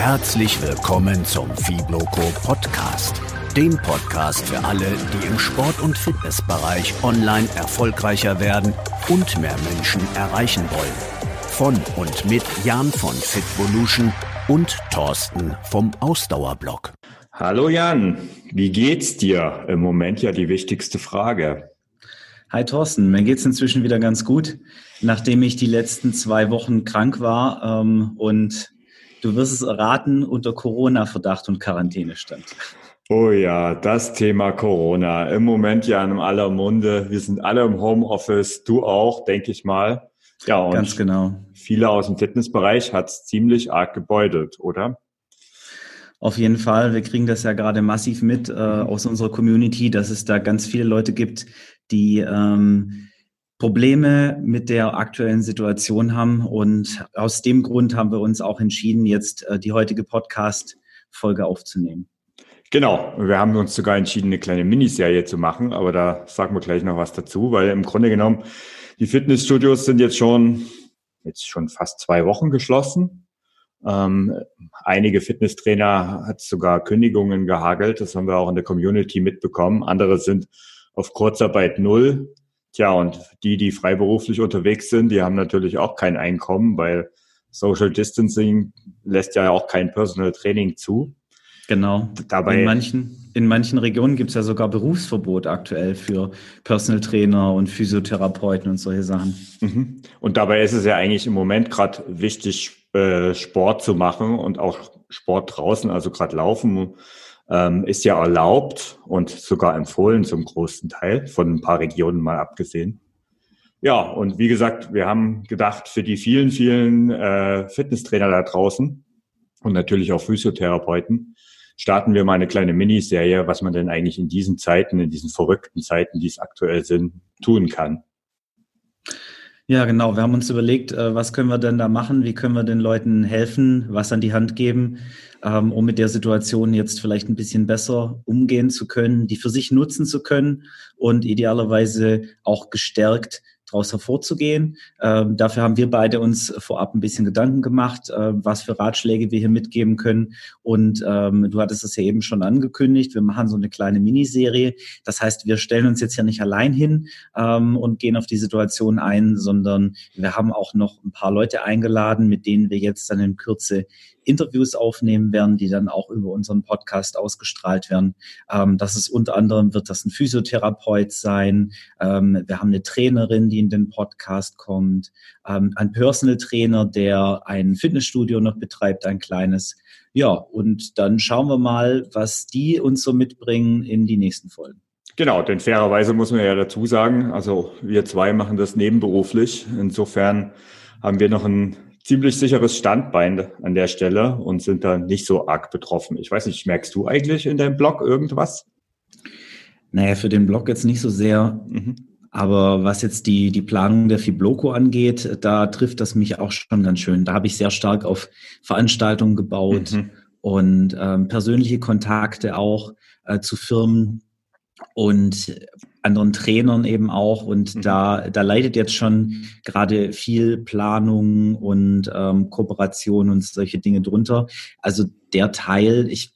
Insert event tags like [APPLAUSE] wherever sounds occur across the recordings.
Herzlich willkommen zum Fibloco Podcast, dem Podcast für alle, die im Sport- und Fitnessbereich online erfolgreicher werden und mehr Menschen erreichen wollen. Von und mit Jan von Fitvolution und Thorsten vom Ausdauerblock. Hallo Jan, wie geht's dir? Im Moment ja die wichtigste Frage. Hi Thorsten, mir geht's inzwischen wieder ganz gut, nachdem ich die letzten zwei Wochen krank war ähm, und du wirst es erraten, unter Corona-Verdacht und Quarantäne stand. Oh ja, das Thema Corona. Im Moment ja in aller Munde. Wir sind alle im Homeoffice, du auch, denke ich mal. Ja, und ganz genau. Viele aus dem Fitnessbereich hat's ziemlich arg gebeutelt, oder? Auf jeden Fall. Wir kriegen das ja gerade massiv mit äh, aus unserer Community, dass es da ganz viele Leute gibt, die ähm, Probleme mit der aktuellen Situation haben. Und aus dem Grund haben wir uns auch entschieden, jetzt äh, die heutige Podcast-Folge aufzunehmen. Genau, wir haben uns sogar entschieden, eine kleine Miniserie zu machen, aber da sagen wir gleich noch was dazu, weil im Grunde genommen die Fitnessstudios sind jetzt schon jetzt schon fast zwei Wochen geschlossen. Ähm, einige Fitnesstrainer hat sogar Kündigungen gehagelt, das haben wir auch in der Community mitbekommen. Andere sind auf Kurzarbeit null. Tja, und die, die freiberuflich unterwegs sind, die haben natürlich auch kein Einkommen, weil Social Distancing lässt ja auch kein Personal Training zu. Genau. Dabei in manchen, in manchen Regionen gibt es ja sogar Berufsverbot aktuell für Personal Trainer und Physiotherapeuten und solche Sachen. Mhm. Und dabei ist es ja eigentlich im Moment gerade wichtig, äh, Sport zu machen und auch Sport draußen, also gerade Laufen ähm, ist ja erlaubt und sogar empfohlen zum großen Teil, von ein paar Regionen mal abgesehen. Ja, und wie gesagt, wir haben gedacht, für die vielen, vielen äh, Fitnesstrainer da draußen und natürlich auch Physiotherapeuten, starten wir mal eine kleine Miniserie, was man denn eigentlich in diesen Zeiten, in diesen verrückten Zeiten, die es aktuell sind, tun kann. Ja, genau. Wir haben uns überlegt, äh, was können wir denn da machen? Wie können wir den Leuten helfen, was an die Hand geben, ähm, um mit der Situation jetzt vielleicht ein bisschen besser umgehen zu können, die für sich nutzen zu können und idealerweise auch gestärkt daraus hervorzugehen. Ähm, dafür haben wir beide uns vorab ein bisschen Gedanken gemacht, äh, was für Ratschläge wir hier mitgeben können. Und ähm, du hattest es ja eben schon angekündigt, wir machen so eine kleine Miniserie. Das heißt, wir stellen uns jetzt ja nicht allein hin ähm, und gehen auf die Situation ein, sondern wir haben auch noch ein paar Leute eingeladen, mit denen wir jetzt dann in Kürze Interviews aufnehmen werden, die dann auch über unseren Podcast ausgestrahlt werden. Ähm, das ist unter anderem wird das ein Physiotherapeut sein. Ähm, wir haben eine Trainerin, die in den Podcast kommt, ähm, ein Personal Trainer, der ein Fitnessstudio noch betreibt, ein kleines. Ja, und dann schauen wir mal, was die uns so mitbringen in die nächsten Folgen. Genau, denn fairerweise muss man ja dazu sagen, also wir zwei machen das nebenberuflich. Insofern haben wir noch ein ziemlich sicheres Standbein an der Stelle und sind da nicht so arg betroffen. Ich weiß nicht, merkst du eigentlich in deinem Blog irgendwas? Naja, für den Blog jetzt nicht so sehr. Mhm. Aber was jetzt die, die Planung der Fibloco angeht, da trifft das mich auch schon ganz schön. Da habe ich sehr stark auf Veranstaltungen gebaut mhm. und ähm, persönliche Kontakte auch äh, zu Firmen und anderen Trainern eben auch. Und mhm. da, da leidet jetzt schon gerade viel Planung und ähm, Kooperation und solche Dinge drunter. Also der Teil, ich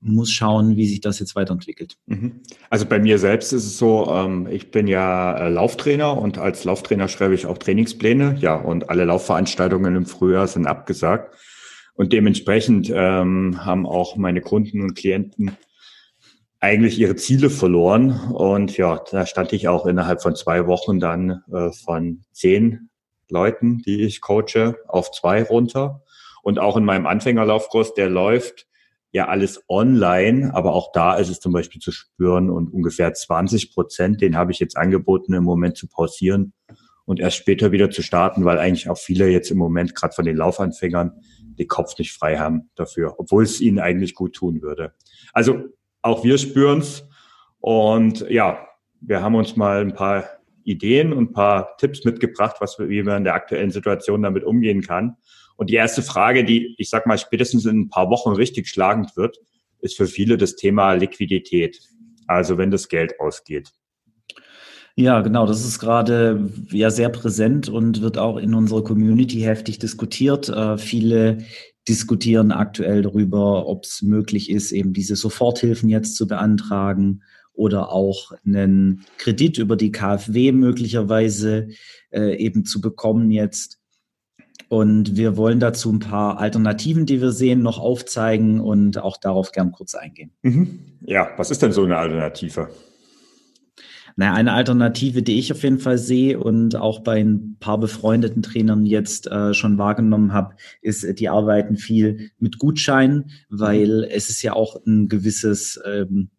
muss schauen, wie sich das jetzt weiterentwickelt. Mhm. Also bei mir selbst ist es so, ähm, ich bin ja äh, Lauftrainer und als Lauftrainer schreibe ich auch Trainingspläne. Ja, und alle Laufveranstaltungen im Frühjahr sind abgesagt. Und dementsprechend ähm, haben auch meine Kunden und Klienten eigentlich ihre Ziele verloren. Und ja, da stand ich auch innerhalb von zwei Wochen dann äh, von zehn Leuten, die ich coache, auf zwei runter. Und auch in meinem Anfängerlaufkurs, der läuft ja alles online, aber auch da ist es zum Beispiel zu spüren und ungefähr 20 Prozent, den habe ich jetzt angeboten, im Moment zu pausieren und erst später wieder zu starten, weil eigentlich auch viele jetzt im Moment gerade von den Laufanfängern den Kopf nicht frei haben dafür, obwohl es ihnen eigentlich gut tun würde. Also auch wir spüren's und ja, wir haben uns mal ein paar Ideen und ein paar Tipps mitgebracht, was wie man in der aktuellen Situation damit umgehen kann. Und die erste Frage, die ich sag mal spätestens in ein paar Wochen richtig schlagend wird, ist für viele das Thema Liquidität. Also wenn das Geld ausgeht. Ja, genau. Das ist gerade ja sehr präsent und wird auch in unserer Community heftig diskutiert. Äh, viele diskutieren aktuell darüber, ob es möglich ist, eben diese Soforthilfen jetzt zu beantragen oder auch einen Kredit über die KfW möglicherweise äh, eben zu bekommen jetzt. Und wir wollen dazu ein paar Alternativen, die wir sehen, noch aufzeigen und auch darauf gern kurz eingehen. Mhm. Ja, was ist denn so eine Alternative? Naja, eine Alternative, die ich auf jeden Fall sehe und auch bei ein paar befreundeten Trainern jetzt äh, schon wahrgenommen habe, ist, die arbeiten viel mit Gutscheinen, weil es ist ja auch ein gewisses ähm,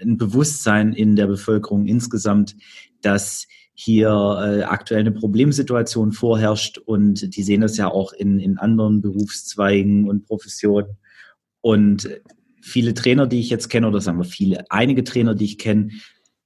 ein Bewusstsein in der Bevölkerung insgesamt, dass hier äh, aktuell eine Problemsituation vorherrscht und die sehen das ja auch in, in anderen Berufszweigen und Professionen. Und viele Trainer, die ich jetzt kenne, oder sagen wir viele, einige Trainer, die ich kenne,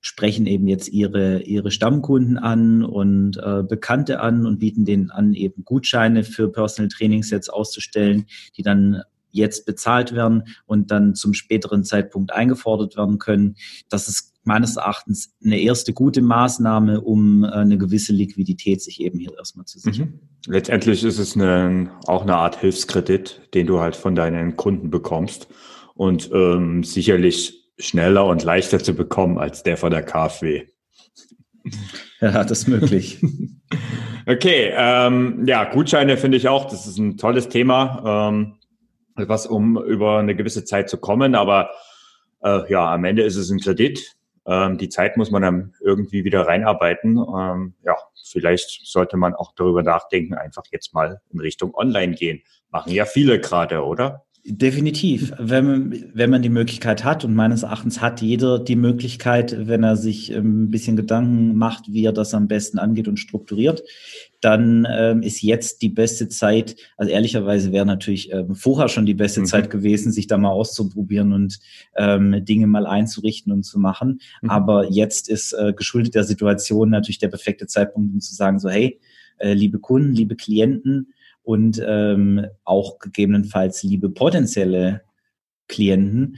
sprechen eben jetzt ihre, ihre Stammkunden an und äh, Bekannte an und bieten denen an, eben Gutscheine für Personal Trainings jetzt auszustellen, die dann jetzt bezahlt werden und dann zum späteren Zeitpunkt eingefordert werden können. Das ist meines Erachtens eine erste gute Maßnahme, um äh, eine gewisse Liquidität sich eben hier erstmal zu sichern. Mhm. Letztendlich ist es eine, auch eine Art Hilfskredit, den du halt von deinen Kunden bekommst und ähm, sicherlich schneller und leichter zu bekommen als der von der KfW. [LAUGHS] Ja, das ist möglich. okay, ähm, ja, Gutscheine finde ich auch, das ist ein tolles Thema, ähm, was um über eine gewisse Zeit zu kommen, aber äh, ja, am Ende ist es ein Kredit. Ähm, die Zeit muss man dann irgendwie wieder reinarbeiten. Ähm, ja, vielleicht sollte man auch darüber nachdenken, einfach jetzt mal in Richtung Online gehen. Machen ja viele gerade, oder? Definitiv. Wenn, wenn man die Möglichkeit hat, und meines Erachtens hat jeder die Möglichkeit, wenn er sich ähm, ein bisschen Gedanken macht, wie er das am besten angeht und strukturiert, dann ähm, ist jetzt die beste Zeit, also ehrlicherweise wäre natürlich ähm, vorher schon die beste mhm. Zeit gewesen, sich da mal auszuprobieren und ähm, Dinge mal einzurichten und zu machen. Mhm. Aber jetzt ist äh, geschuldet der Situation natürlich der perfekte Zeitpunkt, um zu sagen, so hey, äh, liebe Kunden, liebe Klienten, und ähm, auch gegebenenfalls liebe potenzielle Klienten.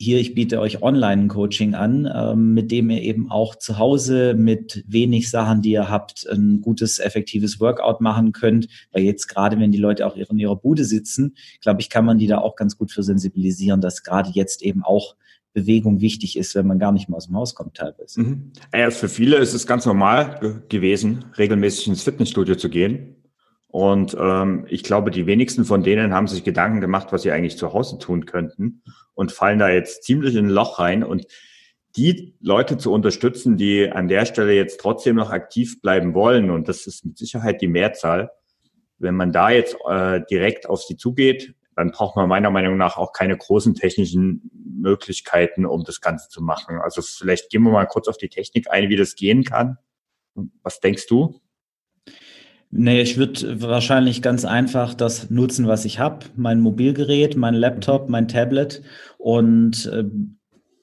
Hier, ich biete euch Online-Coaching an, ähm, mit dem ihr eben auch zu Hause mit wenig Sachen, die ihr habt, ein gutes, effektives Workout machen könnt. Weil jetzt gerade, wenn die Leute auch in ihrer Bude sitzen, glaube ich, kann man die da auch ganz gut für sensibilisieren, dass gerade jetzt eben auch Bewegung wichtig ist, wenn man gar nicht mehr aus dem Haus kommt teilweise. Mhm. Ja, für viele ist es ganz normal gewesen, regelmäßig ins Fitnessstudio zu gehen. Und ähm, ich glaube, die wenigsten von denen haben sich Gedanken gemacht, was sie eigentlich zu Hause tun könnten und fallen da jetzt ziemlich in ein Loch rein. Und die Leute zu unterstützen, die an der Stelle jetzt trotzdem noch aktiv bleiben wollen, und das ist mit Sicherheit die Mehrzahl, wenn man da jetzt äh, direkt auf sie zugeht, dann braucht man meiner Meinung nach auch keine großen technischen Möglichkeiten, um das Ganze zu machen. Also vielleicht gehen wir mal kurz auf die Technik ein, wie das gehen kann. Was denkst du? Nee, ich würde wahrscheinlich ganz einfach das nutzen, was ich habe. Mein Mobilgerät, mein Laptop, mein Tablet und äh,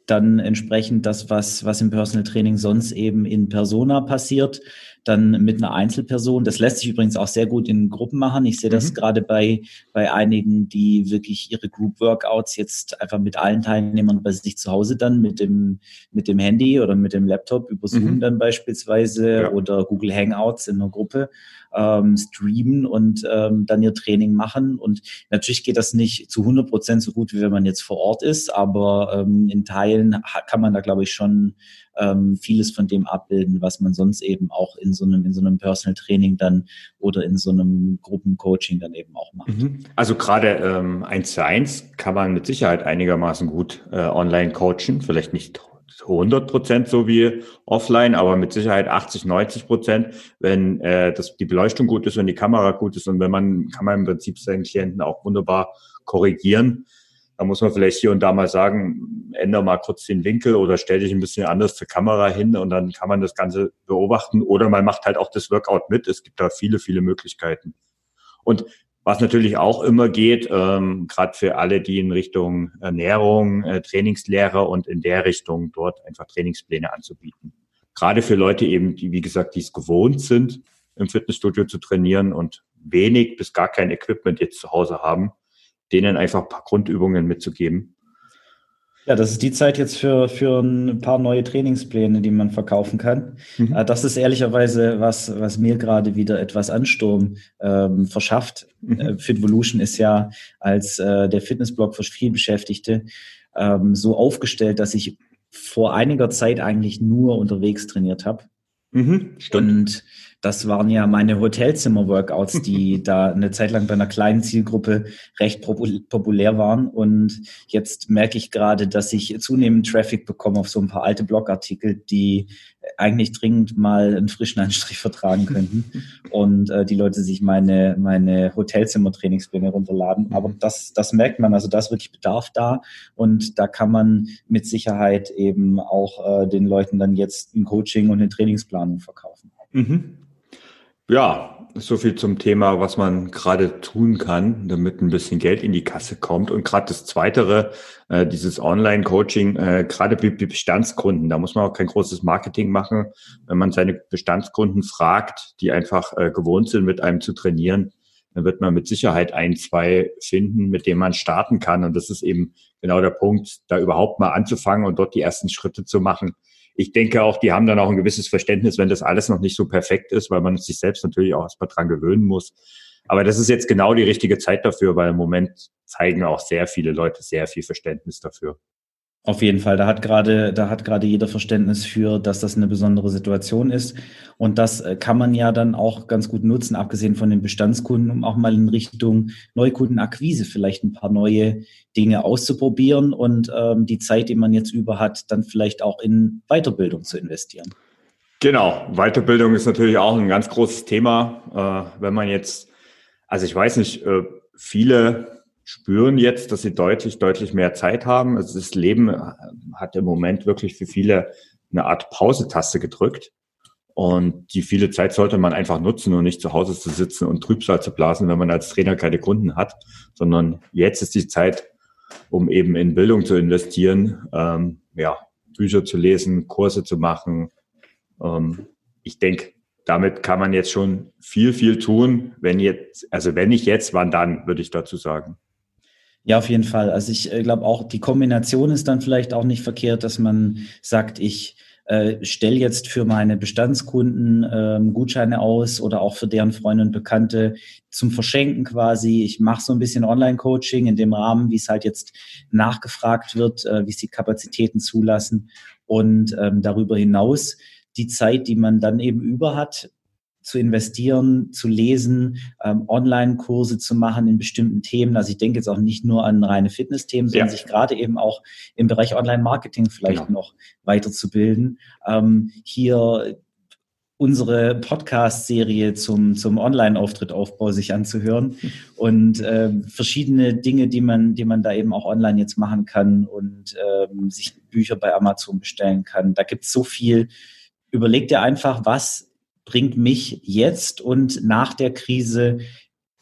dann entsprechend das, was, was im Personal Training sonst eben in Persona passiert, dann mit einer Einzelperson. Das lässt sich übrigens auch sehr gut in Gruppen machen. Ich sehe das mhm. gerade bei, bei einigen, die wirklich ihre Group Workouts jetzt einfach mit allen Teilnehmern bei sich zu Hause dann mit dem, mit dem Handy oder mit dem Laptop über Zoom mhm. dann beispielsweise ja. oder Google Hangouts in einer Gruppe ähm, streamen und ähm, dann ihr Training machen. Und natürlich geht das nicht zu 100 Prozent so gut, wie wenn man jetzt vor Ort ist, aber ähm, in Teilen kann man da, glaube ich, schon ähm, vieles von dem abbilden, was man sonst eben auch in so einem, in so einem Personal Training dann oder in so einem Gruppencoaching dann eben auch macht. Mhm. Also gerade ähm, eins zu eins kann man mit Sicherheit einigermaßen gut äh, online coachen, vielleicht nicht 100 Prozent so wie offline, aber mit Sicherheit 80, 90 Prozent, wenn äh, das, die Beleuchtung gut ist und die Kamera gut ist und wenn man, kann man im Prinzip seinen Klienten auch wunderbar korrigieren. Da muss man vielleicht hier und da mal sagen, ändere mal kurz den Winkel oder stell dich ein bisschen anders zur Kamera hin und dann kann man das Ganze beobachten oder man macht halt auch das Workout mit. Es gibt da viele, viele Möglichkeiten. Und was natürlich auch immer geht, ähm, gerade für alle, die in Richtung Ernährung, äh, Trainingslehre und in der Richtung dort einfach Trainingspläne anzubieten. Gerade für Leute eben, die, wie gesagt, die es gewohnt sind, im Fitnessstudio zu trainieren und wenig bis gar kein Equipment jetzt zu Hause haben, denen einfach ein paar Grundübungen mitzugeben. Ja, das ist die Zeit jetzt für, für ein paar neue Trainingspläne, die man verkaufen kann. Mhm. Äh, das ist ehrlicherweise was, was mir gerade wieder etwas Ansturm ähm, verschafft. Mhm. Äh, Fitvolution ist ja als äh, der Fitnessblog für vielbeschäftigte ähm, so aufgestellt, dass ich vor einiger Zeit eigentlich nur unterwegs trainiert habe. Mhm, und das waren ja meine Hotelzimmer-Workouts, die [LAUGHS] da eine Zeit lang bei einer kleinen Zielgruppe recht populär waren. Und jetzt merke ich gerade, dass ich zunehmend Traffic bekomme auf so ein paar alte Blogartikel, die eigentlich dringend mal einen frischen Anstrich vertragen könnten. [LAUGHS] Und äh, die Leute sich meine, meine Hotelzimmer-Trainingspläne runterladen. Aber mhm. das, das merkt man, also da ist wirklich Bedarf da. Und da kann man mit Sicherheit eben auch äh, den Leuten dann jetzt ein Coaching und eine Trainingsplanung verkaufen. Mhm. Ja, so viel zum Thema, was man gerade tun kann, damit ein bisschen Geld in die Kasse kommt. Und gerade das Zweitere, äh, dieses Online-Coaching, äh, gerade bei Bestandskunden, da muss man auch kein großes Marketing machen. Wenn man seine Bestandskunden fragt, die einfach äh, gewohnt sind, mit einem zu trainieren, dann wird man mit Sicherheit ein, zwei finden, mit denen man starten kann. Und das ist eben genau der Punkt, da überhaupt mal anzufangen und dort die ersten Schritte zu machen ich denke auch, die haben dann auch ein gewisses Verständnis, wenn das alles noch nicht so perfekt ist, weil man sich selbst natürlich auch erstmal dran gewöhnen muss. Aber das ist jetzt genau die richtige Zeit dafür, weil im Moment zeigen auch sehr viele Leute sehr viel Verständnis dafür. Auf jeden Fall, da hat gerade, da hat gerade jeder Verständnis für, dass das eine besondere Situation ist. Und das äh, kann man ja dann auch ganz gut nutzen, abgesehen von den Bestandskunden, um auch mal in Richtung Neukundenakquise vielleicht ein paar neue Dinge auszuprobieren und ähm, die Zeit, die man jetzt über hat, dann vielleicht auch in Weiterbildung zu investieren. Genau, Weiterbildung ist natürlich auch ein ganz großes Thema. Äh, wenn man jetzt, also ich weiß nicht, äh, viele spüren jetzt, dass sie deutlich, deutlich mehr Zeit haben. Also das Leben hat im Moment wirklich für viele eine Art Pause-Taste gedrückt. Und die viele Zeit sollte man einfach nutzen und nicht zu Hause zu sitzen und Trübsal zu blasen, wenn man als Trainer keine Kunden hat, sondern jetzt ist die Zeit, um eben in Bildung zu investieren, ähm, ja, Bücher zu lesen, Kurse zu machen. Ähm, ich denke, damit kann man jetzt schon viel, viel tun. Wenn jetzt, also wenn nicht jetzt, wann dann, würde ich dazu sagen. Ja, auf jeden Fall. Also ich äh, glaube auch, die Kombination ist dann vielleicht auch nicht verkehrt, dass man sagt, ich äh, stelle jetzt für meine Bestandskunden ähm, Gutscheine aus oder auch für deren Freunde und Bekannte zum Verschenken quasi. Ich mache so ein bisschen Online-Coaching in dem Rahmen, wie es halt jetzt nachgefragt wird, äh, wie es die Kapazitäten zulassen. Und ähm, darüber hinaus die Zeit, die man dann eben über hat, zu investieren, zu lesen, ähm, Online-Kurse zu machen in bestimmten Themen. Also ich denke jetzt auch nicht nur an reine Fitness-Themen, sondern ja. sich gerade eben auch im Bereich Online-Marketing vielleicht genau. noch weiterzubilden. Ähm, hier unsere Podcast-Serie zum, zum Online-Auftrittaufbau sich anzuhören und äh, verschiedene Dinge, die man, die man da eben auch online jetzt machen kann und ähm, sich Bücher bei Amazon bestellen kann. Da gibt es so viel. Überleg dir einfach, was bringt mich jetzt und nach der Krise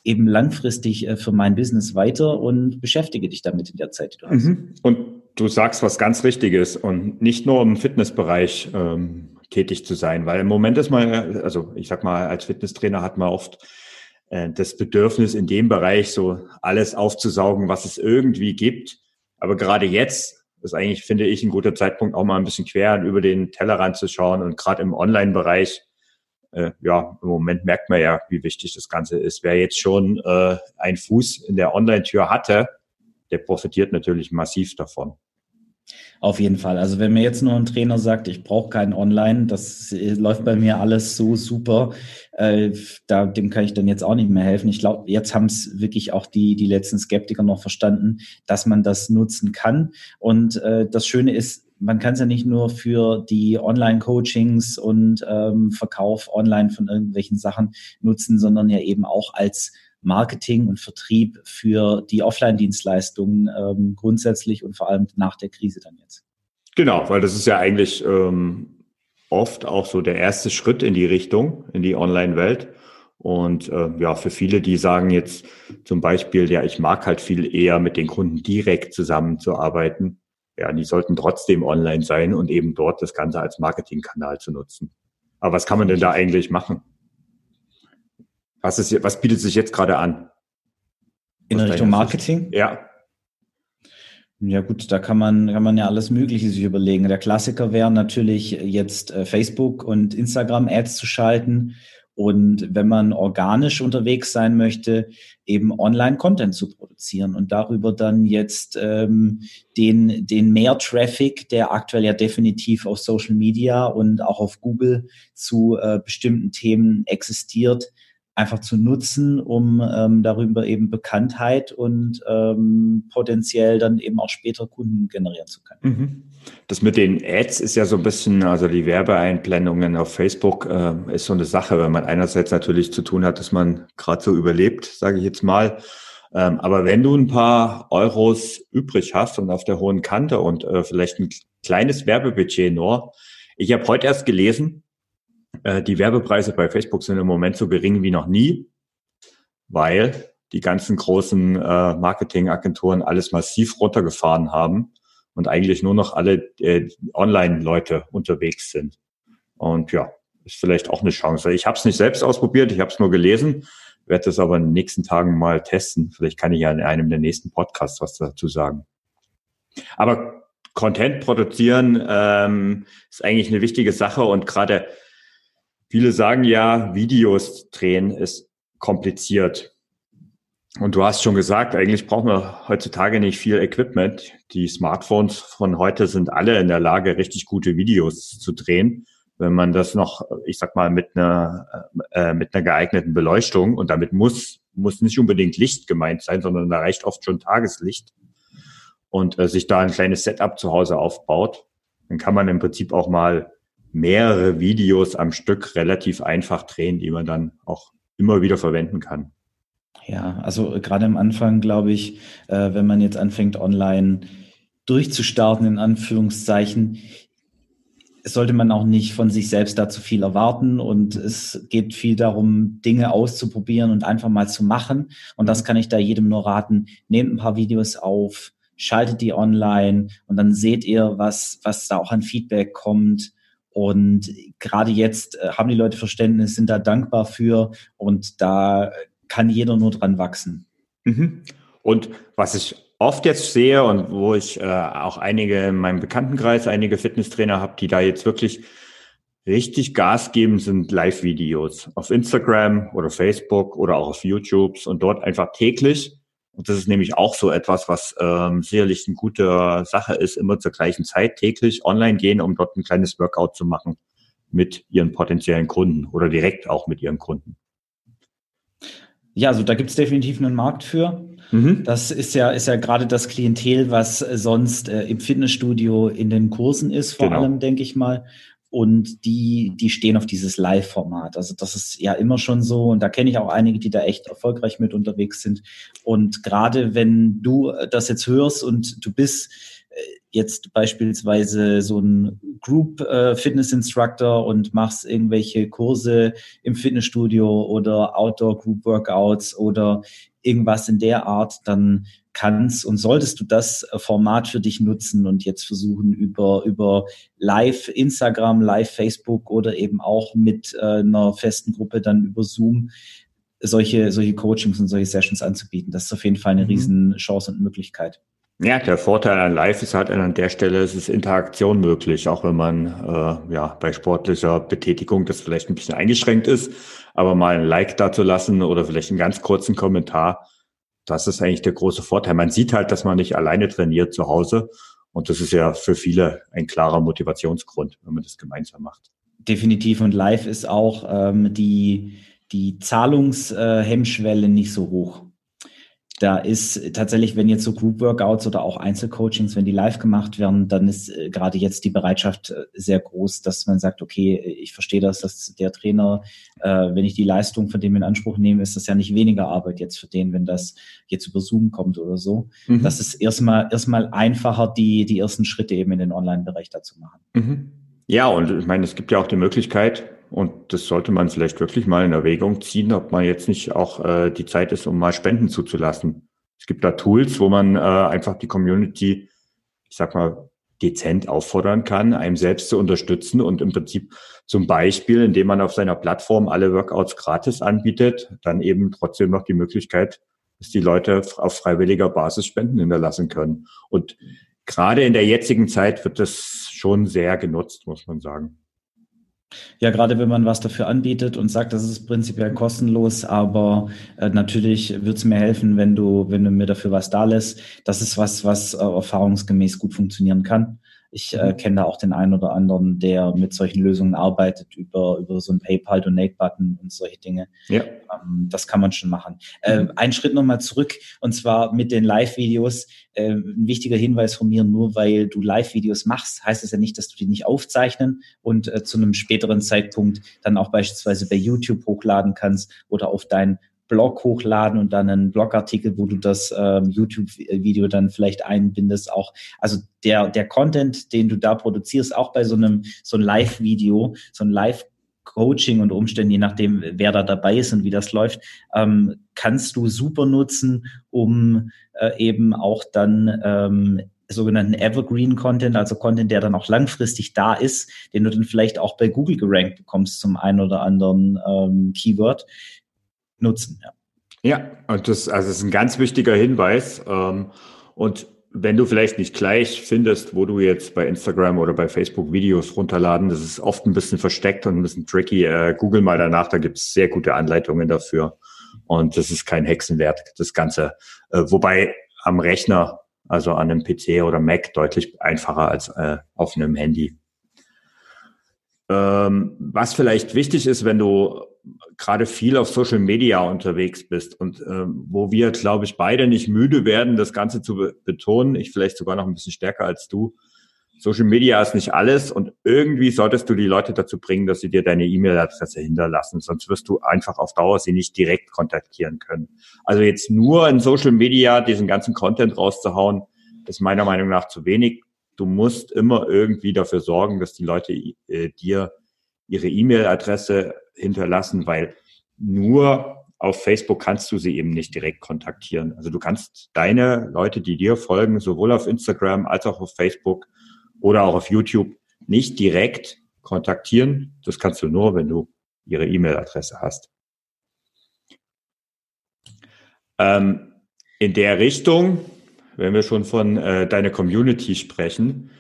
eben langfristig äh, für mein Business weiter und beschäftige dich damit in der Zeit, die du hast. Mhm. Und du sagst was ganz Richtiges und nicht nur im Fitnessbereich ähm, tätig zu sein, weil im Moment ist man, also ich sag mal, als Fitnesstrainer hat man oft äh, das Bedürfnis in dem Bereich so alles aufzusaugen, was es irgendwie gibt. Aber gerade jetzt ist eigentlich, finde ich, ein guter Zeitpunkt, auch mal ein bisschen quer über den Tellerrand zu schauen und gerade im Online-Bereich äh, ja, im Moment merkt man ja, wie wichtig das Ganze ist. Wer jetzt schon äh, einen Fuß in der Online-Tür hatte, der profitiert natürlich massiv davon. Auf jeden Fall. Also wenn mir jetzt nur ein Trainer sagt, ich brauche keinen Online, das läuft bei mir alles so super, äh, da, dem kann ich dann jetzt auch nicht mehr helfen. Ich glaube, jetzt haben es wirklich auch die, die letzten Skeptiker noch verstanden, dass man das nutzen kann. Und äh, das Schöne ist, man kann es ja nicht nur für die Online-Coachings und ähm, Verkauf online von irgendwelchen Sachen nutzen, sondern ja eben auch als Marketing und Vertrieb für die Offline-Dienstleistungen ähm, grundsätzlich und vor allem nach der Krise dann jetzt. Genau, weil das ist ja eigentlich ähm, oft auch so der erste Schritt in die Richtung, in die Online-Welt. Und äh, ja, für viele, die sagen jetzt zum Beispiel, ja, ich mag halt viel eher mit den Kunden direkt zusammenzuarbeiten, ja, die sollten trotzdem online sein und eben dort das Ganze als Marketingkanal zu nutzen. Aber was kann man denn da eigentlich machen? Was, ist, was bietet sich jetzt gerade an? In Richtung Marketing? Ja. Ja gut, da kann man, kann man ja alles Mögliche sich überlegen. Der Klassiker wäre natürlich jetzt äh, Facebook und Instagram Ads zu schalten und wenn man organisch unterwegs sein möchte, eben Online-Content zu produzieren und darüber dann jetzt ähm, den, den mehr Traffic, der aktuell ja definitiv auf Social Media und auch auf Google zu äh, bestimmten Themen existiert, einfach zu nutzen, um ähm, darüber eben Bekanntheit und ähm, potenziell dann eben auch später Kunden generieren zu können. Mhm. Das mit den Ads ist ja so ein bisschen, also die Werbeeinblendungen auf Facebook äh, ist so eine Sache, wenn man einerseits natürlich zu tun hat, dass man gerade so überlebt, sage ich jetzt mal. Ähm, aber wenn du ein paar Euros übrig hast und auf der hohen Kante und äh, vielleicht ein kleines Werbebudget nur, ich habe heute erst gelesen, die Werbepreise bei Facebook sind im Moment so gering wie noch nie, weil die ganzen großen äh, Marketingagenturen alles massiv runtergefahren haben und eigentlich nur noch alle äh, Online-Leute unterwegs sind. Und ja, ist vielleicht auch eine Chance. Ich habe es nicht selbst ausprobiert, ich habe es nur gelesen, werde das aber in den nächsten Tagen mal testen. Vielleicht kann ich ja in einem der nächsten Podcasts was dazu sagen. Aber Content produzieren ähm, ist eigentlich eine wichtige Sache und gerade Viele sagen ja, Videos drehen ist kompliziert. Und du hast schon gesagt, eigentlich brauchen wir heutzutage nicht viel Equipment. Die Smartphones von heute sind alle in der Lage, richtig gute Videos zu drehen. Wenn man das noch, ich sag mal, mit einer, äh, mit einer geeigneten Beleuchtung und damit muss, muss nicht unbedingt Licht gemeint sein, sondern da reicht oft schon Tageslicht und äh, sich da ein kleines Setup zu Hause aufbaut, dann kann man im Prinzip auch mal mehrere Videos am Stück relativ einfach drehen, die man dann auch immer wieder verwenden kann. Ja, also gerade am Anfang glaube ich, äh, wenn man jetzt anfängt online durchzustarten, in Anführungszeichen, sollte man auch nicht von sich selbst da zu viel erwarten und es geht viel darum, Dinge auszuprobieren und einfach mal zu machen. Und das kann ich da jedem nur raten. Nehmt ein paar Videos auf, schaltet die online und dann seht ihr, was, was da auch an Feedback kommt und gerade jetzt äh, haben die Leute Verständnis, sind da dankbar für und da kann jeder nur dran wachsen. Mhm. Und was ich oft jetzt sehe und wo ich äh, auch einige in meinem Bekanntenkreis, einige Fitnesstrainer habe, die da jetzt wirklich richtig Gas geben, sind Live-Videos auf Instagram oder Facebook oder auch auf YouTube und dort einfach täglich und das ist nämlich auch so etwas, was ähm, sicherlich eine gute Sache ist, immer zur gleichen Zeit täglich online gehen, um dort ein kleines Workout zu machen mit ihren potenziellen Kunden oder direkt auch mit ihren Kunden. Ja, also da gibt es definitiv einen Markt für. Mhm. Das ist ja, ist ja gerade das Klientel, was sonst äh, im Fitnessstudio in den Kursen ist, vor genau. allem, denke ich mal und die, die stehen auf dieses Live-Format. Also das ist ja immer schon so und da kenne ich auch einige, die da echt erfolgreich mit unterwegs sind. Und gerade wenn du das jetzt hörst und du bist äh, jetzt beispielsweise so ein Group äh, und machst irgendwelche Kurse im Fitnessstudio oder Outdoor Group Workouts oder irgendwas in der Art, dann kannst und solltest du das äh, Format für dich nutzen und jetzt versuchen über, über Live Instagram, Live Facebook oder eben auch mit äh, einer festen Gruppe dann über Zoom solche, solche Coachings und solche Sessions anzubieten. Das ist auf jeden Fall eine mhm. riesen Chance und Möglichkeit. Ja, der Vorteil an Live ist halt an der Stelle, es ist Interaktion möglich, auch wenn man äh, ja bei sportlicher Betätigung das vielleicht ein bisschen eingeschränkt ist, aber mal ein Like da zu lassen oder vielleicht einen ganz kurzen Kommentar, das ist eigentlich der große Vorteil. Man sieht halt, dass man nicht alleine trainiert zu Hause. Und das ist ja für viele ein klarer Motivationsgrund, wenn man das gemeinsam macht. Definitiv. Und live ist auch ähm, die, die Zahlungshemmschwelle nicht so hoch. Da ist tatsächlich, wenn jetzt so Group Workouts oder auch Einzelcoachings, wenn die live gemacht werden, dann ist äh, gerade jetzt die Bereitschaft äh, sehr groß, dass man sagt, okay, ich verstehe das, dass der Trainer, äh, wenn ich die Leistung von dem in Anspruch nehme, ist das ja nicht weniger Arbeit jetzt für den, wenn das jetzt über Zoom kommt oder so. Mhm. Das ist erstmal erstmal einfacher, die die ersten Schritte eben in den Online-Bereich dazu machen. Mhm. Ja, und ich meine, es gibt ja auch die Möglichkeit, und das sollte man vielleicht wirklich mal in Erwägung ziehen, ob man jetzt nicht auch äh, die Zeit ist, um mal Spenden zuzulassen. Es gibt da Tools, wo man äh, einfach die Community, ich sag mal, dezent auffordern kann, einem selbst zu unterstützen und im Prinzip zum Beispiel, indem man auf seiner Plattform alle Workouts gratis anbietet, dann eben trotzdem noch die Möglichkeit, dass die Leute auf freiwilliger Basis Spenden hinterlassen können. Und gerade in der jetzigen Zeit wird das schon sehr genutzt, muss man sagen. Ja, gerade wenn man was dafür anbietet und sagt, das ist prinzipiell kostenlos, aber äh, natürlich wird es mir helfen, wenn du, wenn du mir dafür was da lässt. Das ist was, was äh, erfahrungsgemäß gut funktionieren kann. Ich äh, mhm. kenne da auch den einen oder anderen, der mit solchen Lösungen arbeitet, über, über so ein PayPal-Donate-Button und solche Dinge. Ja. Ähm, das kann man schon machen. Äh, ein Schritt nochmal zurück, und zwar mit den Live-Videos. Äh, ein wichtiger Hinweis von mir, nur weil du Live-Videos machst, heißt es ja nicht, dass du die nicht aufzeichnen und äh, zu einem späteren Zeitpunkt dann auch beispielsweise bei YouTube hochladen kannst oder auf dein Blog hochladen und dann einen Blogartikel, wo du das ähm, YouTube-Video dann vielleicht einbindest. Auch also der der Content, den du da produzierst, auch bei so einem so ein Live-Video, so ein Live Coaching und Umständen, je nachdem, wer da dabei ist und wie das läuft, ähm, kannst du super nutzen, um äh, eben auch dann ähm, sogenannten Evergreen Content, also Content, der dann auch langfristig da ist, den du dann vielleicht auch bei Google gerankt bekommst zum einen oder anderen ähm, Keyword, nutzen. Ja, ja und das, also das ist ein ganz wichtiger Hinweis. Ähm, und wenn du vielleicht nicht gleich findest, wo du jetzt bei Instagram oder bei Facebook Videos runterladen, das ist oft ein bisschen versteckt und ein bisschen tricky. Äh, Google mal danach, da gibt es sehr gute Anleitungen dafür. Und das ist kein Hexenwert, das Ganze. Äh, wobei am Rechner, also an einem PC oder Mac, deutlich einfacher als äh, auf einem Handy. Ähm, was vielleicht wichtig ist, wenn du gerade viel auf Social Media unterwegs bist und ähm, wo wir, glaube ich, beide nicht müde werden, das Ganze zu be betonen, ich vielleicht sogar noch ein bisschen stärker als du. Social Media ist nicht alles und irgendwie solltest du die Leute dazu bringen, dass sie dir deine E-Mail-Adresse hinterlassen, sonst wirst du einfach auf Dauer sie nicht direkt kontaktieren können. Also jetzt nur in Social Media diesen ganzen Content rauszuhauen, ist meiner Meinung nach zu wenig. Du musst immer irgendwie dafür sorgen, dass die Leute äh, dir ihre E-Mail-Adresse hinterlassen, weil nur auf Facebook kannst du sie eben nicht direkt kontaktieren. Also du kannst deine Leute, die dir folgen, sowohl auf Instagram als auch auf Facebook oder auch auf YouTube nicht direkt kontaktieren. Das kannst du nur, wenn du ihre E-Mail-Adresse hast. Ähm, in der Richtung, wenn wir schon von äh, deiner Community sprechen,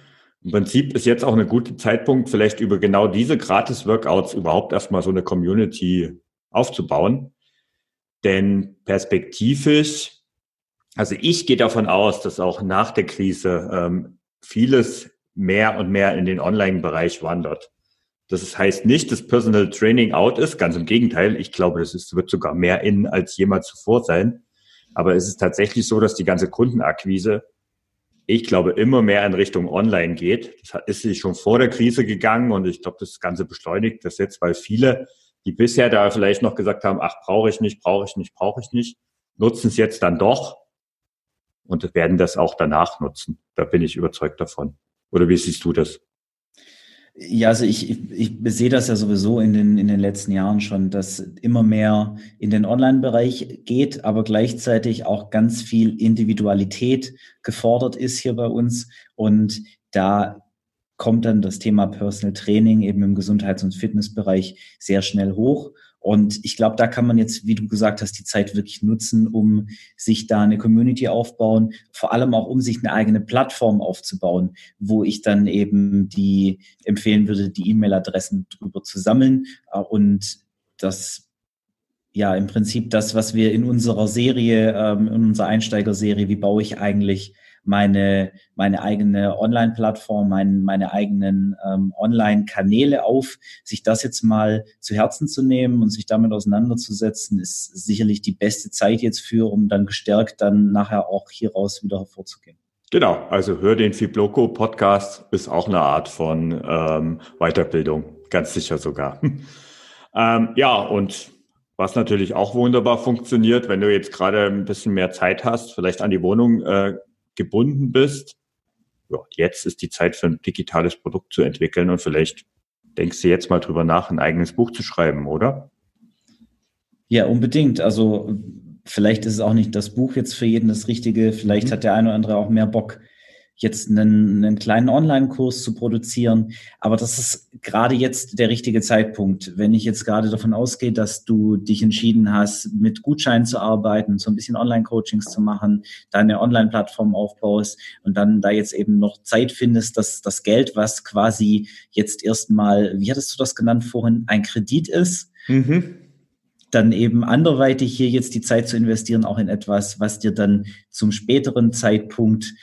im Prinzip ist jetzt auch ein guter Zeitpunkt, vielleicht über genau diese Gratis-Workouts überhaupt erstmal so eine Community aufzubauen. Denn perspektivisch, also ich gehe davon aus, dass auch nach der Krise ähm, vieles mehr und mehr in den Online-Bereich wandert. Das heißt nicht, dass Personal Training out ist, ganz im Gegenteil. Ich glaube, das ist, wird sogar mehr in als jemals zuvor sein. Aber es ist tatsächlich so, dass die ganze Kundenakquise ich glaube, immer mehr in Richtung Online geht. Das ist sich schon vor der Krise gegangen und ich glaube, das Ganze beschleunigt das jetzt, weil viele, die bisher da vielleicht noch gesagt haben, ach, brauche ich nicht, brauche ich nicht, brauche ich nicht, nutzen es jetzt dann doch und werden das auch danach nutzen. Da bin ich überzeugt davon. Oder wie siehst du das? Ja, also ich, ich, ich sehe das ja sowieso in den, in den letzten Jahren schon, dass immer mehr in den Online-Bereich geht, aber gleichzeitig auch ganz viel Individualität gefordert ist hier bei uns. Und da kommt dann das Thema Personal Training eben im Gesundheits- und Fitnessbereich sehr schnell hoch. Und ich glaube, da kann man jetzt, wie du gesagt hast, die Zeit wirklich nutzen, um sich da eine Community aufbauen, vor allem auch um sich eine eigene Plattform aufzubauen, wo ich dann eben die empfehlen würde, die E-Mail-Adressen drüber zu sammeln. Äh, und das ja im Prinzip das, was wir in unserer Serie, ähm, in unserer Einsteigerserie, wie baue ich eigentlich meine, meine eigene Online-Plattform, mein, meine eigenen ähm, Online-Kanäle auf. Sich das jetzt mal zu Herzen zu nehmen und sich damit auseinanderzusetzen, ist sicherlich die beste Zeit jetzt für, um dann gestärkt dann nachher auch hieraus wieder hervorzugehen. Genau, also hör den Fibloco Podcast, ist auch eine Art von ähm, Weiterbildung, ganz sicher sogar. [LAUGHS] ähm, ja, und was natürlich auch wunderbar funktioniert, wenn du jetzt gerade ein bisschen mehr Zeit hast, vielleicht an die Wohnung äh, gebunden bist, ja, jetzt ist die Zeit für ein digitales Produkt zu entwickeln und vielleicht denkst du jetzt mal drüber nach, ein eigenes Buch zu schreiben, oder? Ja, unbedingt. Also vielleicht ist es auch nicht das Buch jetzt für jeden das Richtige. Vielleicht mhm. hat der eine oder andere auch mehr Bock, jetzt einen, einen kleinen Online-Kurs zu produzieren. Aber das ist gerade jetzt der richtige Zeitpunkt. Wenn ich jetzt gerade davon ausgehe, dass du dich entschieden hast, mit Gutscheinen zu arbeiten, so ein bisschen Online-Coachings zu machen, deine Online-Plattform aufbaust und dann da jetzt eben noch Zeit findest, dass das Geld, was quasi jetzt erstmal, wie hattest du das genannt vorhin, ein Kredit ist, mhm dann eben anderweitig hier jetzt die Zeit zu investieren, auch in etwas, was dir dann zum späteren Zeitpunkt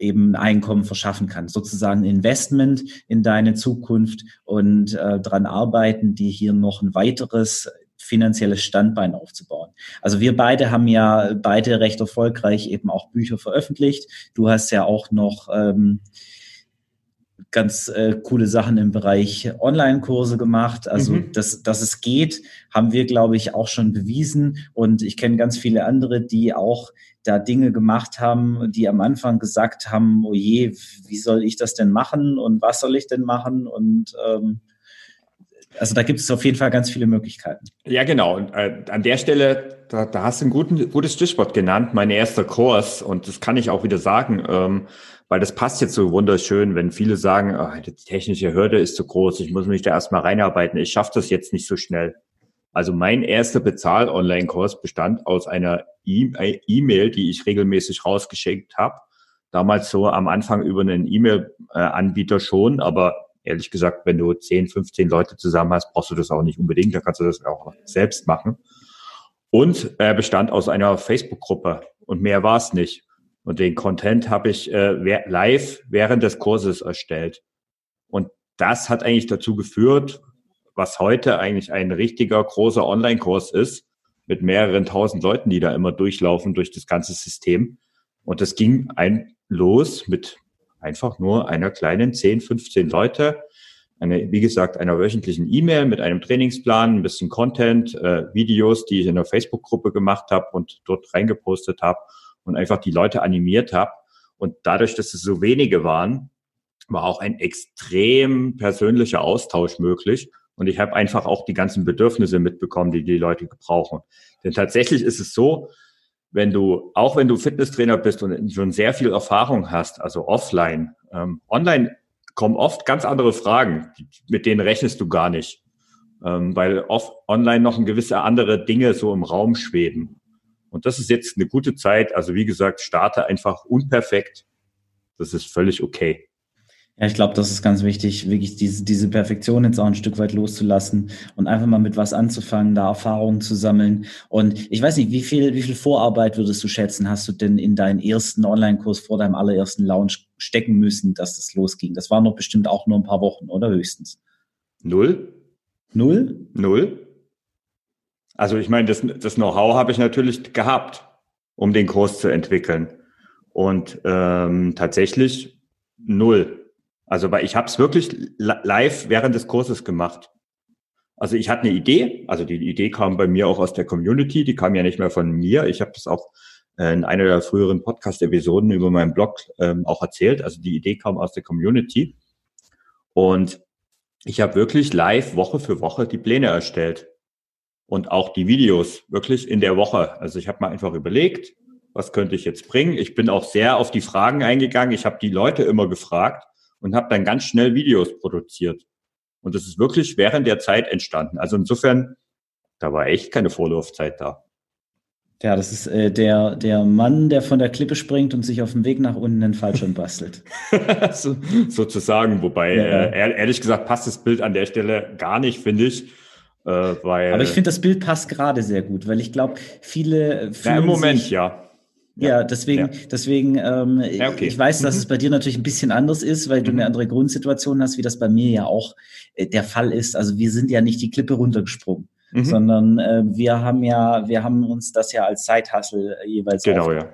eben ein Einkommen verschaffen kann. Sozusagen Investment in deine Zukunft und äh, daran arbeiten, die hier noch ein weiteres finanzielles Standbein aufzubauen. Also wir beide haben ja beide recht erfolgreich eben auch Bücher veröffentlicht. Du hast ja auch noch ähm, ganz äh, coole Sachen im Bereich Online-Kurse gemacht. Also, mhm. dass, dass es geht, haben wir, glaube ich, auch schon bewiesen. Und ich kenne ganz viele andere, die auch da Dinge gemacht haben, die am Anfang gesagt haben, oh je, wie soll ich das denn machen und was soll ich denn machen? Und ähm, also da gibt es auf jeden Fall ganz viele Möglichkeiten. Ja, genau. Und äh, an der Stelle, da, da hast du ein guten, gutes Stichwort genannt, mein erster Kurs. Und das kann ich auch wieder sagen. Ähm, weil das passt jetzt so wunderschön, wenn viele sagen, oh, die technische Hürde ist zu groß, ich muss mich da erstmal reinarbeiten, ich schaffe das jetzt nicht so schnell. Also mein erster Bezahl-Online-Kurs bestand aus einer äh, E-Mail, die ich regelmäßig rausgeschickt habe. Damals so am Anfang über einen E-Mail-Anbieter schon, aber ehrlich gesagt, wenn du 10, 15 Leute zusammen hast, brauchst du das auch nicht unbedingt, da kannst du das auch selbst machen. Und er bestand aus einer Facebook-Gruppe und mehr war es nicht. Und den Content habe ich äh, live während des Kurses erstellt. Und das hat eigentlich dazu geführt, was heute eigentlich ein richtiger großer Online-Kurs ist, mit mehreren tausend Leuten, die da immer durchlaufen durch das ganze System. Und das ging ein los mit einfach nur einer kleinen 10, 15 Leute. Eine, wie gesagt, einer wöchentlichen E-Mail mit einem Trainingsplan, ein bisschen Content, äh, Videos, die ich in der Facebook-Gruppe gemacht habe und dort reingepostet habe und einfach die Leute animiert habe. Und dadurch, dass es so wenige waren, war auch ein extrem persönlicher Austausch möglich. Und ich habe einfach auch die ganzen Bedürfnisse mitbekommen, die die Leute gebrauchen. Denn tatsächlich ist es so, wenn du, auch wenn du Fitnesstrainer bist und schon sehr viel Erfahrung hast, also offline, ähm, online kommen oft ganz andere Fragen, mit denen rechnest du gar nicht, ähm, weil oft online noch ein gewisse andere Dinge so im Raum schweben. Und das ist jetzt eine gute Zeit. Also wie gesagt, starte einfach unperfekt. Das ist völlig okay. Ja, ich glaube, das ist ganz wichtig, wirklich diese, diese Perfektion jetzt auch ein Stück weit loszulassen und einfach mal mit was anzufangen, da Erfahrungen zu sammeln. Und ich weiß nicht, wie viel, wie viel Vorarbeit würdest du schätzen, hast du denn in deinen ersten Online-Kurs vor deinem allerersten Launch stecken müssen, dass das losging? Das waren doch bestimmt auch nur ein paar Wochen, oder höchstens? Null. Null? Null. Also ich meine, das, das Know-how habe ich natürlich gehabt, um den Kurs zu entwickeln. Und ähm, tatsächlich null. Also weil ich habe es wirklich live während des Kurses gemacht. Also ich hatte eine Idee, also die Idee kam bei mir auch aus der Community, die kam ja nicht mehr von mir. Ich habe das auch äh, in einer der früheren Podcast-Episoden über meinen Blog ähm, auch erzählt. Also die Idee kam aus der Community. Und ich habe wirklich live Woche für Woche die Pläne erstellt und auch die Videos wirklich in der Woche. Also ich habe mal einfach überlegt, was könnte ich jetzt bringen. Ich bin auch sehr auf die Fragen eingegangen. Ich habe die Leute immer gefragt und habe dann ganz schnell Videos produziert. Und das ist wirklich während der Zeit entstanden. Also insofern, da war echt keine Vorlaufzeit da. Ja, das ist äh, der, der Mann, der von der Klippe springt und sich auf dem Weg nach unten den Fallschirm bastelt. [LAUGHS] so, sozusagen, wobei, ja. äh, ehrlich gesagt, passt das Bild an der Stelle gar nicht, finde ich. Äh, weil, Aber ich finde, das Bild passt gerade sehr gut, weil ich glaube, viele. Ja, im Moment, sich, ja. Ja, deswegen, ja. deswegen, ähm, ja, okay. ich weiß, dass mhm. es bei dir natürlich ein bisschen anders ist, weil du eine mhm. andere Grundsituation hast, wie das bei mir ja auch äh, der Fall ist. Also wir sind ja nicht die Klippe runtergesprungen, mhm. sondern äh, wir haben ja, wir haben uns das ja als Zeithassel äh, jeweils genau, ja.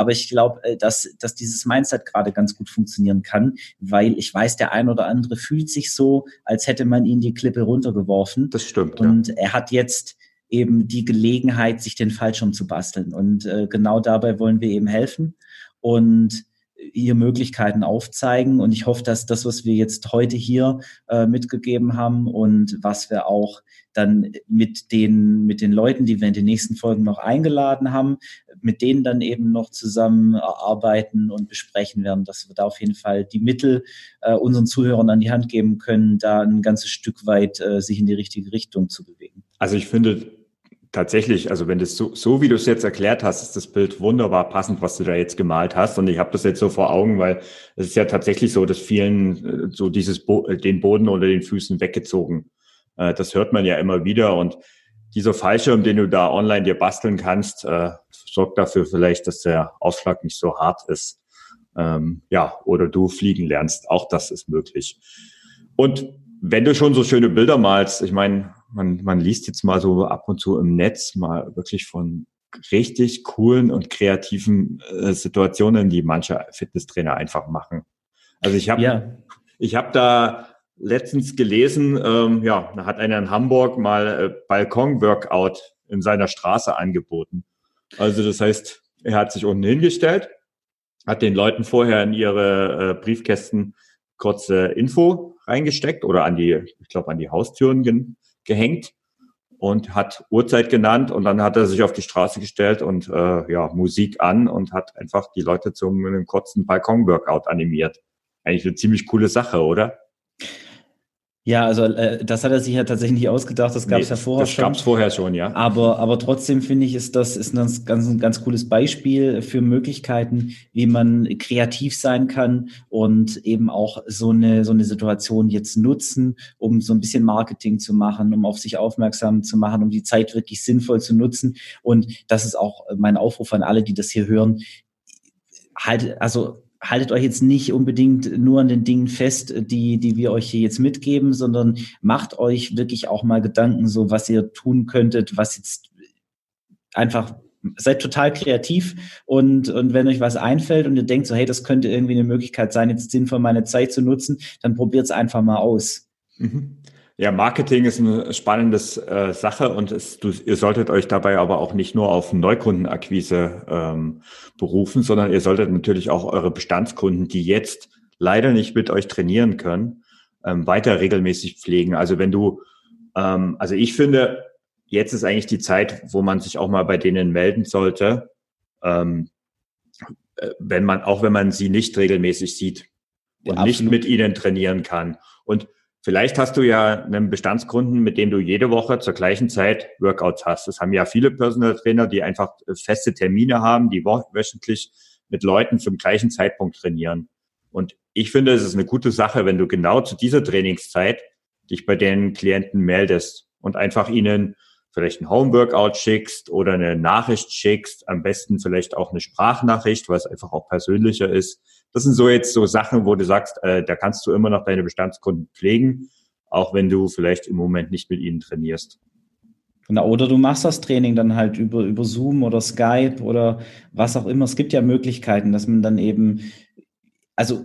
Aber ich glaube, äh, dass, dass dieses Mindset gerade ganz gut funktionieren kann, weil ich weiß, der ein oder andere fühlt sich so, als hätte man ihn die Klippe runtergeworfen. Das stimmt. Und ja. er hat jetzt eben die Gelegenheit, sich den Fallschirm zu basteln. Und äh, genau dabei wollen wir eben helfen. Und hier Möglichkeiten aufzeigen. Und ich hoffe, dass das, was wir jetzt heute hier äh, mitgegeben haben und was wir auch dann mit den, mit den Leuten, die wir in den nächsten Folgen noch eingeladen haben, mit denen dann eben noch zusammen arbeiten und besprechen werden, dass wir da auf jeden Fall die Mittel äh, unseren Zuhörern an die Hand geben können, da ein ganzes Stück weit äh, sich in die richtige Richtung zu bewegen. Also ich finde, tatsächlich, also wenn das so, so wie du es jetzt erklärt hast, ist das Bild wunderbar passend, was du da jetzt gemalt hast. Und ich habe das jetzt so vor Augen, weil es ist ja tatsächlich so, dass vielen äh, so dieses Bo äh, den Boden unter den Füßen weggezogen. Äh, das hört man ja immer wieder. Und dieser Fallschirm, den du da online dir basteln kannst, sorgt dafür vielleicht, dass der Ausschlag nicht so hart ist. Ähm, ja, oder du fliegen lernst. Auch das ist möglich. Und wenn du schon so schöne Bilder malst, ich meine, man, man liest jetzt mal so ab und zu im Netz mal wirklich von richtig coolen und kreativen äh, Situationen, die manche Fitnesstrainer einfach machen. Also ich habe ja. ich habe da letztens gelesen, ähm, ja, da hat einer in Hamburg mal äh, Balkon-Workout in seiner Straße angeboten. Also das heißt, er hat sich unten hingestellt, hat den Leuten vorher in ihre äh, Briefkästen kurze Info reingesteckt oder an die, ich glaube, an die Haustüren gehängt und hat Uhrzeit genannt und dann hat er sich auf die Straße gestellt und äh, ja, Musik an und hat einfach die Leute zum einem kurzen Balkon-Workout animiert. Eigentlich eine ziemlich coole Sache, oder? Ja, also äh, das hat er sich ja tatsächlich nicht ausgedacht, das gab es nee, ja vorher das schon. Das gab es vorher schon, ja. Aber, aber trotzdem finde ich, ist das ist das ganz, ein ganz cooles Beispiel für Möglichkeiten, wie man kreativ sein kann und eben auch so eine, so eine Situation jetzt nutzen, um so ein bisschen Marketing zu machen, um auf sich aufmerksam zu machen, um die Zeit wirklich sinnvoll zu nutzen. Und das ist auch mein Aufruf an alle, die das hier hören. Halt, also haltet euch jetzt nicht unbedingt nur an den Dingen fest, die, die wir euch hier jetzt mitgeben, sondern macht euch wirklich auch mal Gedanken, so was ihr tun könntet, was jetzt einfach seid total kreativ und, und wenn euch was einfällt und ihr denkt so, hey, das könnte irgendwie eine Möglichkeit sein, jetzt sinnvoll meine Zeit zu nutzen, dann probiert es einfach mal aus. Mhm. Ja, Marketing ist eine spannende äh, Sache und es, du, ihr solltet euch dabei aber auch nicht nur auf Neukundenakquise ähm, berufen, sondern ihr solltet natürlich auch eure Bestandskunden, die jetzt leider nicht mit euch trainieren können, ähm, weiter regelmäßig pflegen. Also wenn du, ähm, also ich finde, jetzt ist eigentlich die Zeit, wo man sich auch mal bei denen melden sollte, ähm, äh, wenn man, auch wenn man sie nicht regelmäßig sieht und ja, nicht mit ihnen trainieren kann. Und Vielleicht hast du ja einen Bestandskunden, mit dem du jede Woche zur gleichen Zeit Workouts hast. Das haben ja viele Personal Trainer, die einfach feste Termine haben, die wöchentlich mit Leuten zum gleichen Zeitpunkt trainieren. Und ich finde, es ist eine gute Sache, wenn du genau zu dieser Trainingszeit dich bei den Klienten meldest und einfach ihnen vielleicht ein Home-Workout schickst oder eine Nachricht schickst, am besten vielleicht auch eine Sprachnachricht, weil es einfach auch persönlicher ist das sind so jetzt so Sachen, wo du sagst, äh, da kannst du immer noch deine Bestandskunden pflegen, auch wenn du vielleicht im Moment nicht mit ihnen trainierst. Na, oder du machst das Training dann halt über, über Zoom oder Skype oder was auch immer. Es gibt ja Möglichkeiten, dass man dann eben, also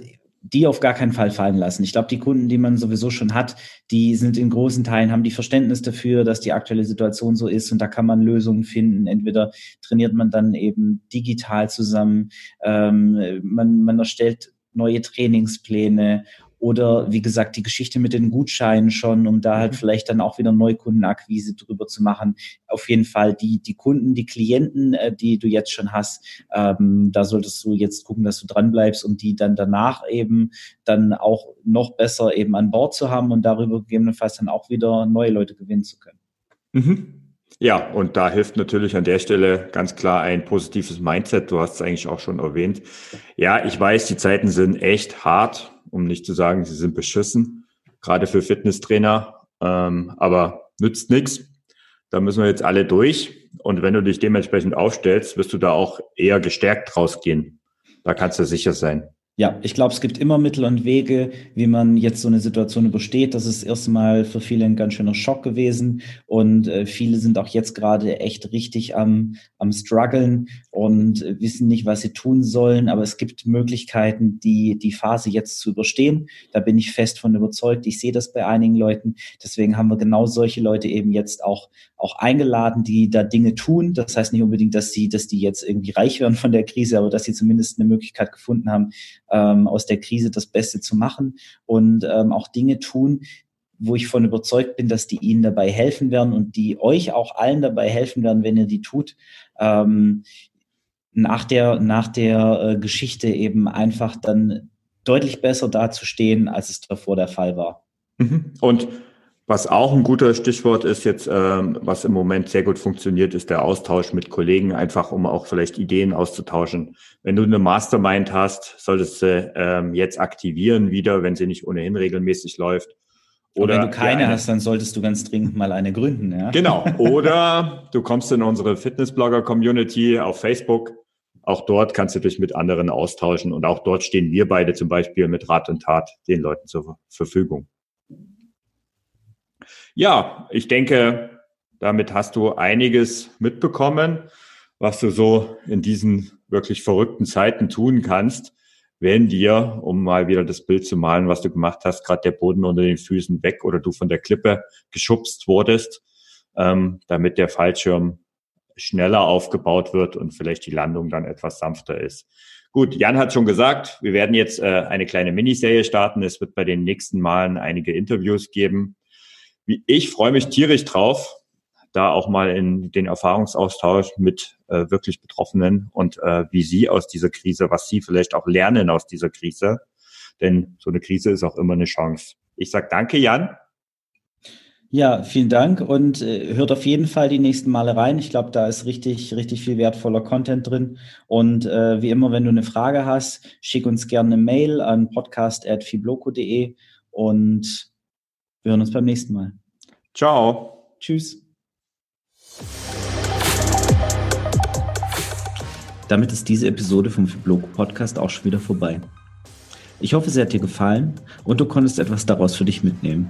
die auf gar keinen Fall fallen lassen. Ich glaube, die Kunden, die man sowieso schon hat, die sind in großen Teilen, haben die Verständnis dafür, dass die aktuelle Situation so ist und da kann man Lösungen finden. Entweder trainiert man dann eben digital zusammen, ähm, man, man erstellt neue Trainingspläne oder wie gesagt, die Geschichte mit den Gutscheinen schon, um da halt mhm. vielleicht dann auch wieder Neukundenakquise drüber zu machen. Auf jeden Fall die, die Kunden, die Klienten, äh, die du jetzt schon hast, ähm, da solltest du jetzt gucken, dass du dran bleibst und die dann danach eben dann auch noch besser eben an Bord zu haben und darüber gegebenenfalls dann auch wieder neue Leute gewinnen zu können. Mhm. Ja, und da hilft natürlich an der Stelle ganz klar ein positives Mindset. Du hast es eigentlich auch schon erwähnt. Ja, ich weiß, die Zeiten sind echt hart um nicht zu sagen, sie sind beschissen, gerade für Fitnesstrainer. Ähm, aber nützt nichts. Da müssen wir jetzt alle durch. Und wenn du dich dementsprechend aufstellst, wirst du da auch eher gestärkt rausgehen. Da kannst du sicher sein. Ja, ich glaube, es gibt immer Mittel und Wege, wie man jetzt so eine Situation übersteht. Das ist erstmal für viele ein ganz schöner Schock gewesen und äh, viele sind auch jetzt gerade echt richtig am, am struggeln und wissen nicht, was sie tun sollen. Aber es gibt Möglichkeiten, die, die Phase jetzt zu überstehen. Da bin ich fest von überzeugt. Ich sehe das bei einigen Leuten. Deswegen haben wir genau solche Leute eben jetzt auch auch eingeladen, die da Dinge tun. Das heißt nicht unbedingt, dass sie, dass die jetzt irgendwie reich werden von der Krise, aber dass sie zumindest eine Möglichkeit gefunden haben, ähm, aus der Krise das Beste zu machen und ähm, auch Dinge tun, wo ich von überzeugt bin, dass die ihnen dabei helfen werden und die euch auch allen dabei helfen werden, wenn ihr die tut. Ähm, nach der, nach der äh, Geschichte eben einfach dann deutlich besser dazustehen, als es davor der Fall war. Mhm. Und was auch ein guter Stichwort ist jetzt, ähm, was im Moment sehr gut funktioniert, ist der Austausch mit Kollegen, einfach um auch vielleicht Ideen auszutauschen. Wenn du eine Mastermind hast, solltest du ähm, jetzt aktivieren wieder, wenn sie nicht ohnehin regelmäßig läuft. Oder wenn du keine hast, dann solltest du ganz dringend mal eine gründen. Ja? Genau. [LAUGHS] Oder du kommst in unsere Fitnessblogger-Community auf Facebook auch dort kannst du dich mit anderen austauschen und auch dort stehen wir beide zum Beispiel mit Rat und Tat den Leuten zur Verfügung. Ja, ich denke, damit hast du einiges mitbekommen, was du so in diesen wirklich verrückten Zeiten tun kannst, wenn dir, um mal wieder das Bild zu malen, was du gemacht hast, gerade der Boden unter den Füßen weg oder du von der Klippe geschubst wurdest, ähm, damit der Fallschirm schneller aufgebaut wird und vielleicht die Landung dann etwas sanfter ist. Gut, Jan hat schon gesagt, wir werden jetzt äh, eine kleine Miniserie starten. Es wird bei den nächsten Malen einige Interviews geben. Ich freue mich tierisch drauf, da auch mal in den Erfahrungsaustausch mit äh, wirklich Betroffenen und äh, wie sie aus dieser Krise, was sie vielleicht auch lernen aus dieser Krise. Denn so eine Krise ist auch immer eine Chance. Ich sage danke, Jan. Ja, vielen Dank und äh, hört auf jeden Fall die nächsten Male rein. Ich glaube, da ist richtig, richtig viel wertvoller Content drin. Und äh, wie immer, wenn du eine Frage hast, schick uns gerne eine Mail an podcast.fibloco.de und wir hören uns beim nächsten Mal. Ciao. Tschüss. Damit ist diese Episode vom Fibloco Podcast auch schon wieder vorbei. Ich hoffe, sie hat dir gefallen und du konntest etwas daraus für dich mitnehmen.